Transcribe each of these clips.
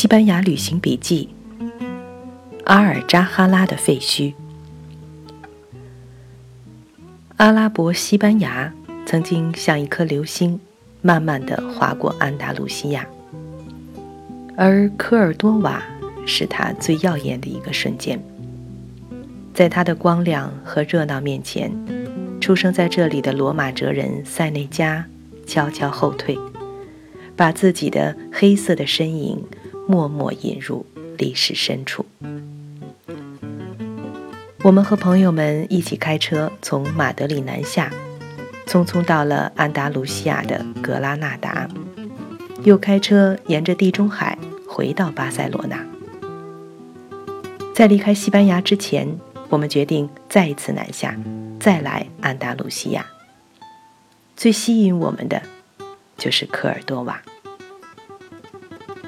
西班牙旅行笔记：阿尔扎哈拉的废墟。阿拉伯西班牙曾经像一颗流星，慢慢地划过安达卢西亚，而科尔多瓦是它最耀眼的一个瞬间。在它的光亮和热闹面前，出生在这里的罗马哲人塞内加悄悄后退，把自己的黑色的身影。默默引入历史深处。我们和朋友们一起开车从马德里南下，匆匆到了安达卢西亚的格拉纳达，又开车沿着地中海回到巴塞罗那。在离开西班牙之前，我们决定再一次南下，再来安达卢西亚。最吸引我们的就是科尔多瓦。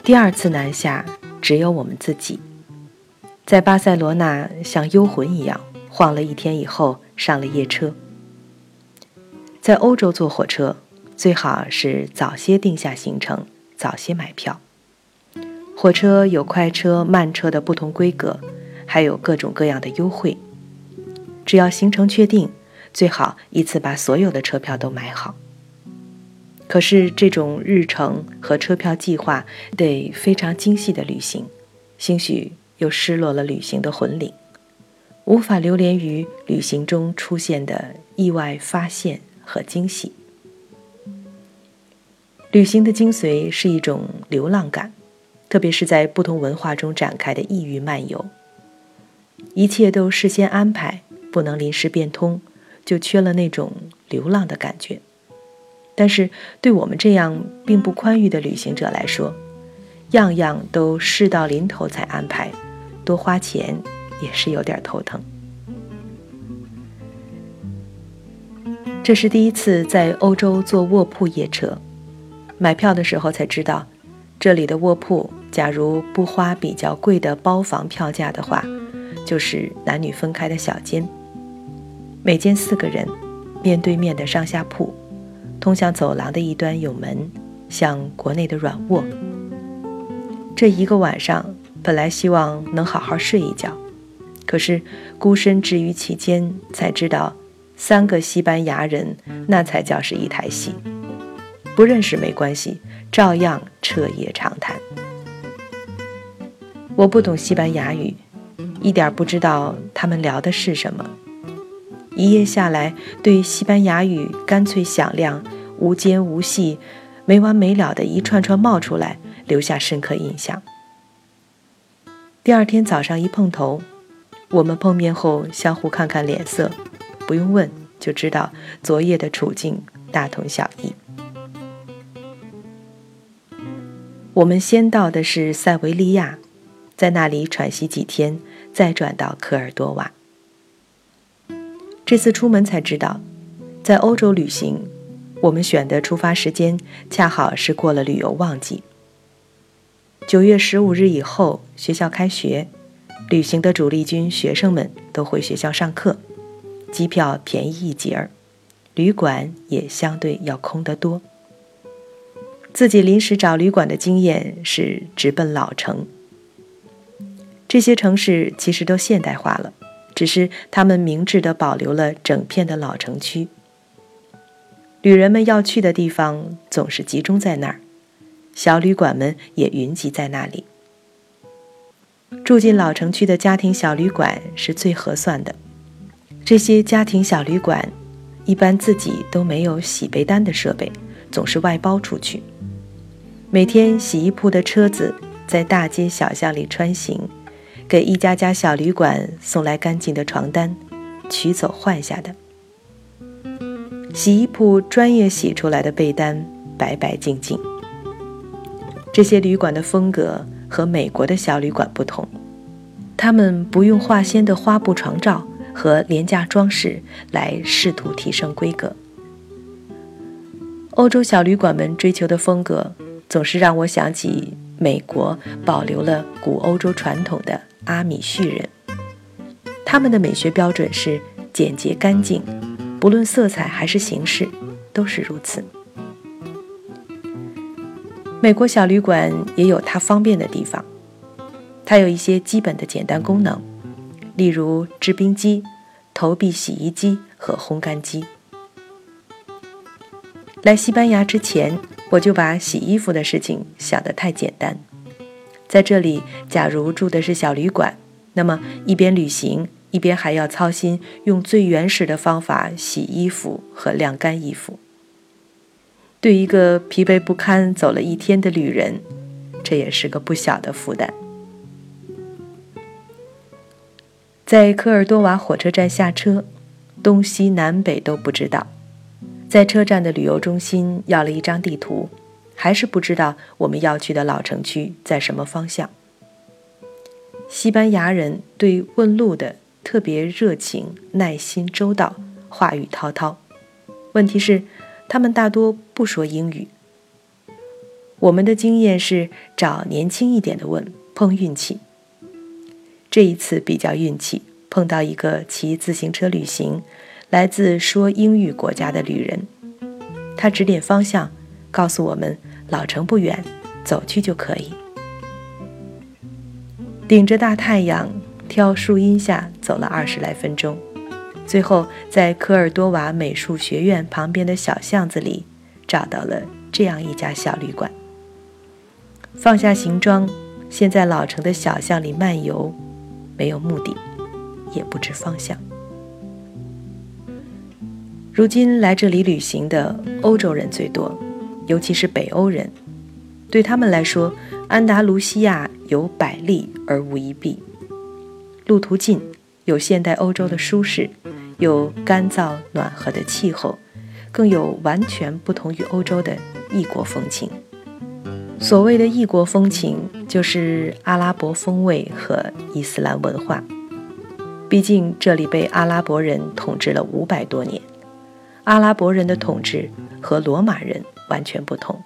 第二次南下，只有我们自己，在巴塞罗那像幽魂一样晃了一天以后，上了夜车。在欧洲坐火车，最好是早些定下行程，早些买票。火车有快车、慢车的不同规格，还有各种各样的优惠。只要行程确定，最好一次把所有的车票都买好。可是这种日程和车票计划得非常精细的旅行，兴许又失落了旅行的魂灵，无法流连于旅行中出现的意外发现和惊喜。旅行的精髓是一种流浪感，特别是在不同文化中展开的异域漫游，一切都事先安排，不能临时变通，就缺了那种流浪的感觉。但是，对我们这样并不宽裕的旅行者来说，样样都事到临头才安排，多花钱也是有点头疼。这是第一次在欧洲坐卧铺夜车，买票的时候才知道，这里的卧铺，假如不花比较贵的包房票价的话，就是男女分开的小间，每间四个人，面对面的上下铺。通向走廊的一端有门，像国内的软卧。这一个晚上，本来希望能好好睡一觉，可是孤身置于其间，才知道三个西班牙人那才叫是一台戏。不认识没关系，照样彻夜长谈。我不懂西班牙语，一点不知道他们聊的是什么。一夜下来，对西班牙语干脆响亮、无间无隙、没完没了的一串串冒出来，留下深刻印象。第二天早上一碰头，我们碰面后相互看看脸色，不用问就知道昨夜的处境大同小异。我们先到的是塞维利亚，在那里喘息几天，再转到科尔多瓦。这次出门才知道，在欧洲旅行，我们选的出发时间恰好是过了旅游旺季。九月十五日以后，学校开学，旅行的主力军学生们都回学校上课，机票便宜一截儿，旅馆也相对要空得多。自己临时找旅馆的经验是直奔老城，这些城市其实都现代化了。只是他们明智地保留了整片的老城区，旅人们要去的地方总是集中在那儿，小旅馆们也云集在那里。住进老城区的家庭小旅馆是最合算的，这些家庭小旅馆一般自己都没有洗被单的设备，总是外包出去。每天洗衣铺的车子在大街小巷里穿行。给一家家小旅馆送来干净的床单，取走换下的。洗衣铺专业洗出来的被单，白白净净。这些旅馆的风格和美国的小旅馆不同，他们不用化纤的花布床罩和廉价装饰来试图提升规格。欧洲小旅馆们追求的风格，总是让我想起美国保留了古欧洲传统的。阿米旭人，他们的美学标准是简洁干净，不论色彩还是形式，都是如此。美国小旅馆也有它方便的地方，它有一些基本的简单功能，例如制冰机、投币洗衣机和烘干机。来西班牙之前，我就把洗衣服的事情想得太简单。在这里，假如住的是小旅馆，那么一边旅行，一边还要操心用最原始的方法洗衣服和晾干衣服。对一个疲惫不堪走了一天的旅人，这也是个不小的负担。在科尔多瓦火车站下车，东西南北都不知道，在车站的旅游中心要了一张地图。还是不知道我们要去的老城区在什么方向。西班牙人对问路的特别热情、耐心、周到，话语滔滔。问题是，他们大多不说英语。我们的经验是找年轻一点的问，碰运气。这一次比较运气，碰到一个骑自行车旅行、来自说英语国家的旅人，他指点方向，告诉我们。老城不远，走去就可以。顶着大太阳，挑树荫下走了二十来分钟，最后在科尔多瓦美术学院旁边的小巷子里，找到了这样一家小旅馆。放下行装，先在老城的小巷里漫游，没有目的，也不知方向。如今来这里旅行的欧洲人最多。尤其是北欧人，对他们来说，安达卢西亚有百利而无一弊。路途近，有现代欧洲的舒适，有干燥暖和的气候，更有完全不同于欧洲的异国风情。所谓的异国风情，就是阿拉伯风味和伊斯兰文化。毕竟这里被阿拉伯人统治了五百多年，阿拉伯人的统治和罗马人。完全不同。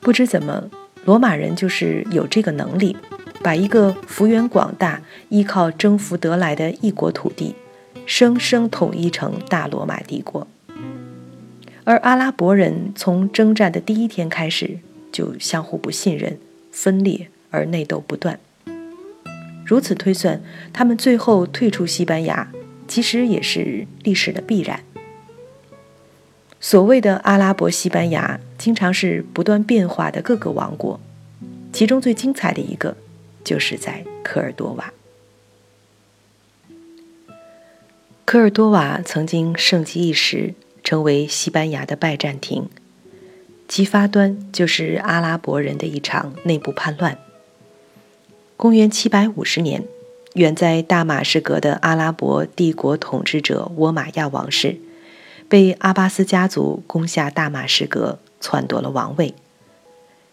不知怎么，罗马人就是有这个能力，把一个幅员广大、依靠征服得来的异国土地，生生统一成大罗马帝国。而阿拉伯人从征战的第一天开始，就相互不信任、分裂而内斗不断。如此推算，他们最后退出西班牙，其实也是历史的必然。所谓的阿拉伯西班牙，经常是不断变化的各个王国，其中最精彩的一个，就是在科尔多瓦。科尔多瓦曾经盛极一时，成为西班牙的拜占庭，其发端就是阿拉伯人的一场内部叛乱。公元七百五十年，远在大马士革的阿拉伯帝国统治者倭马亚王室。被阿巴斯家族攻下大马士革，篡夺了王位。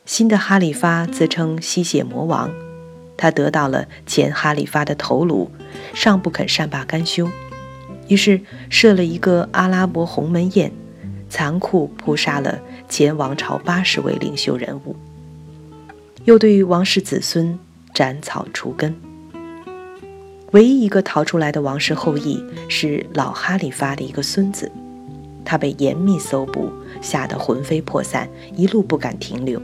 新的哈里发自称吸血魔王，他得到了前哈里发的头颅，尚不肯善罢甘休，于是设了一个阿拉伯鸿门宴，残酷扑杀了前王朝八十位领袖人物，又对于王室子孙斩草除根。唯一一个逃出来的王室后裔是老哈里发的一个孙子。他被严密搜捕，吓得魂飞魄散，一路不敢停留。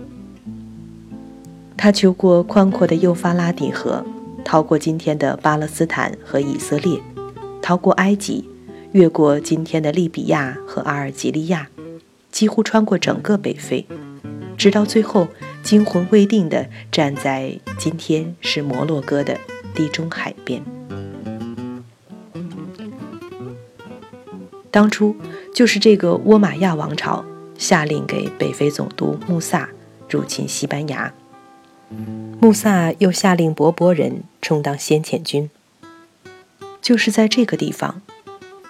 他求过宽阔的幼发拉底河，逃过今天的巴勒斯坦和以色列，逃过埃及，越过今天的利比亚和阿尔及利亚，几乎穿过整个北非，直到最后惊魂未定地站在今天是摩洛哥的地中海边。当初。就是这个倭马亚王朝下令给北非总督穆萨入侵西班牙，穆萨又下令博博人充当先遣军。就是在这个地方，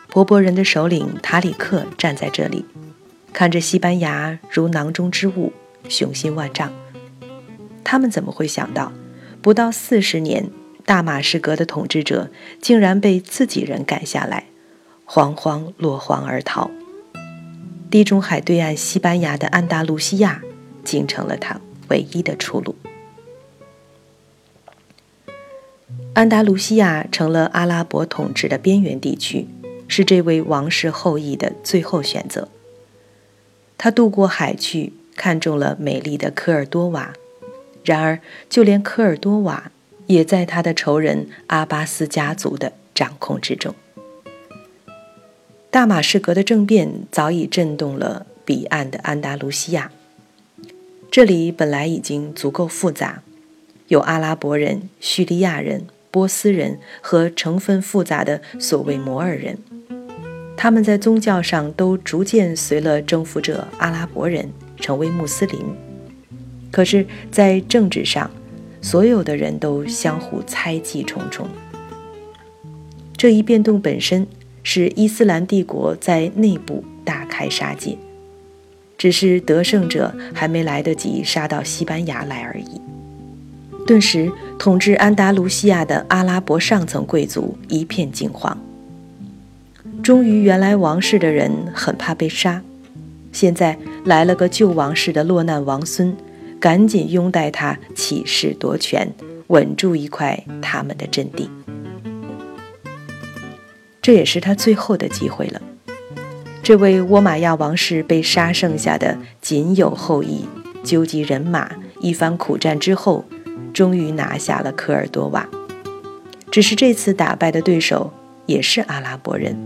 博博人的首领塔里克站在这里，看着西班牙如囊中之物，雄心万丈。他们怎么会想到，不到四十年，大马士革的统治者竟然被自己人赶下来？惶惶落荒而逃，地中海对岸西班牙的安达卢西亚，竟成了他唯一的出路。安达卢西亚成了阿拉伯统治的边缘地区，是这位王室后裔的最后选择。他渡过海去，看中了美丽的科尔多瓦，然而就连科尔多瓦也在他的仇人阿巴斯家族的掌控之中。大马士革的政变早已震动了彼岸的安达卢西亚，这里本来已经足够复杂，有阿拉伯人、叙利亚人、波斯人和成分复杂的所谓摩尔人，他们在宗教上都逐渐随了征服者阿拉伯人成为穆斯林，可是，在政治上，所有的人都相互猜忌重重。这一变动本身。使伊斯兰帝国在内部大开杀戒，只是得胜者还没来得及杀到西班牙来而已。顿时，统治安达卢西亚的阿拉伯上层贵族一片惊慌。忠于原来王室的人很怕被杀，现在来了个旧王室的落难王孙，赶紧拥戴他起事夺权，稳住一块他们的阵地。这也是他最后的机会了。这位倭马亚王室被杀剩下的仅有后裔，纠集人马，一番苦战之后，终于拿下了科尔多瓦。只是这次打败的对手也是阿拉伯人。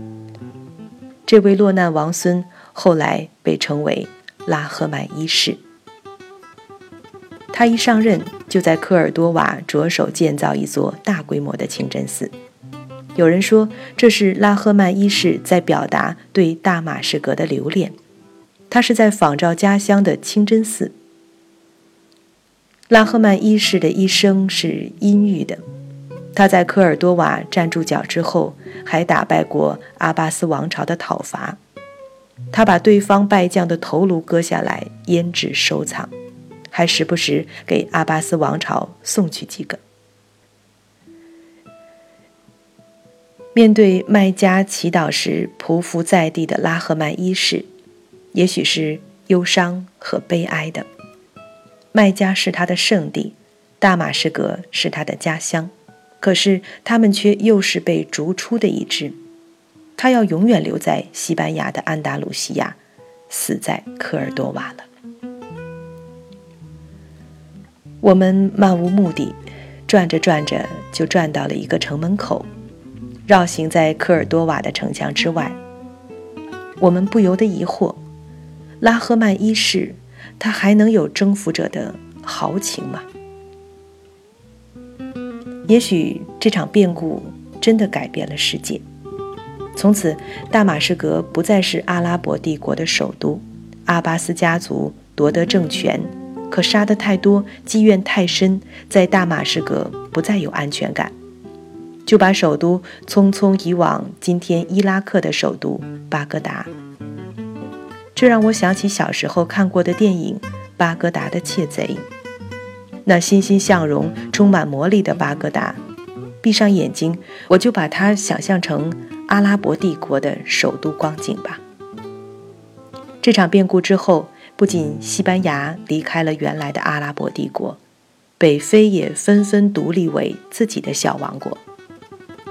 这位落难王孙后来被称为拉赫曼一世。他一上任就在科尔多瓦着手建造一座大规模的清真寺。有人说，这是拉赫曼一世在表达对大马士革的留恋，他是在仿照家乡的清真寺。拉赫曼一世的一生是阴郁的，他在科尔多瓦站住脚之后，还打败过阿巴斯王朝的讨伐，他把对方败将的头颅割下来腌制收藏，还时不时给阿巴斯王朝送去几个。面对麦加祈祷时匍匐在地的拉赫曼一世，也许是忧伤和悲哀的。麦加是他的圣地，大马士革是他的家乡，可是他们却又是被逐出的一支。他要永远留在西班牙的安达卢西亚，死在科尔多瓦了。我们漫无目的，转着转着就转到了一个城门口。绕行在科尔多瓦的城墙之外，我们不由得疑惑：拉赫曼一世，他还能有征服者的豪情吗？也许这场变故真的改变了世界。从此，大马士革不再是阿拉伯帝国的首都。阿巴斯家族夺得政权，可杀得太多，积怨太深，在大马士革不再有安全感。就把首都匆匆移往今天伊拉克的首都巴格达。这让我想起小时候看过的电影《巴格达的窃贼》，那欣欣向荣、充满魔力的巴格达。闭上眼睛，我就把它想象成阿拉伯帝国的首都光景吧。这场变故之后，不仅西班牙离开了原来的阿拉伯帝国，北非也纷纷独立为自己的小王国。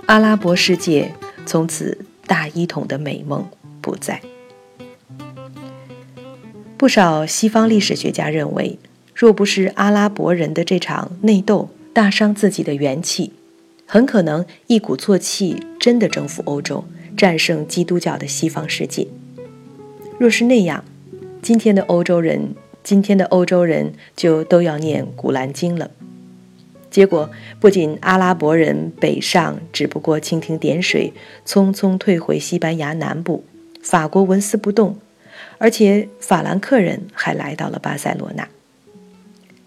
阿拉伯世界从此大一统的美梦不在。不少西方历史学家认为，若不是阿拉伯人的这场内斗大伤自己的元气，很可能一鼓作气真的征服欧洲，战胜基督教的西方世界。若是那样，今天的欧洲人，今天的欧洲人就都要念《古兰经》了。结果不仅阿拉伯人北上，只不过蜻蜓点水，匆匆退回西班牙南部，法国纹丝不动，而且法兰克人还来到了巴塞罗那。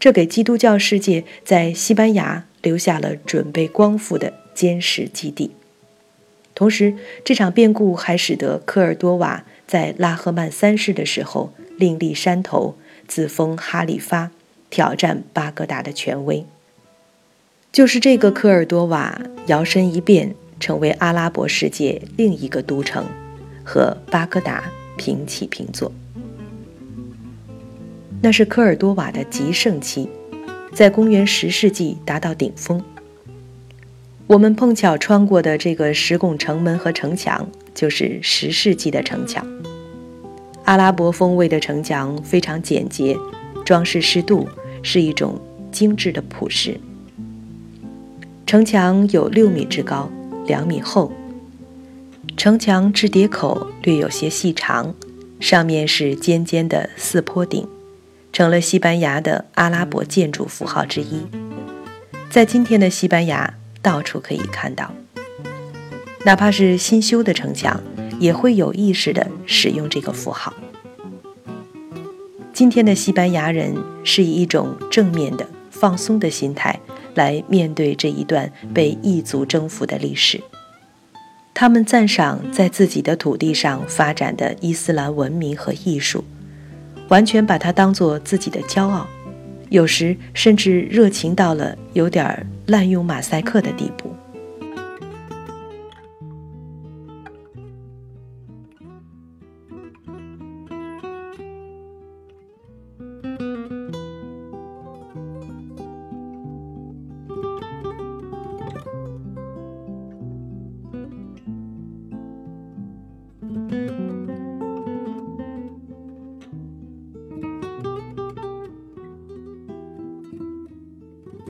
这给基督教世界在西班牙留下了准备光复的坚实基地。同时，这场变故还使得科尔多瓦在拉赫曼三世的时候另立山头，自封哈里发，挑战巴格达的权威。就是这个科尔多瓦摇身一变，成为阿拉伯世界另一个都城，和巴格达平起平坐。那是科尔多瓦的极盛期，在公元十世纪达到顶峰。我们碰巧穿过的这个石拱城门和城墙，就是十世纪的城墙。阿拉伯风味的城墙非常简洁，装饰适度，是一种精致的朴实。城墙有六米之高，两米厚。城墙至叠口略有些细长，上面是尖尖的四坡顶，成了西班牙的阿拉伯建筑符号之一。在今天的西班牙，到处可以看到，哪怕是新修的城墙。也会有意识地使用这个符号。今天的西班牙人是以一种正面的、放松的心态来面对这一段被异族征服的历史。他们赞赏在自己的土地上发展的伊斯兰文明和艺术，完全把它当做自己的骄傲，有时甚至热情到了有点滥用马赛克的地步。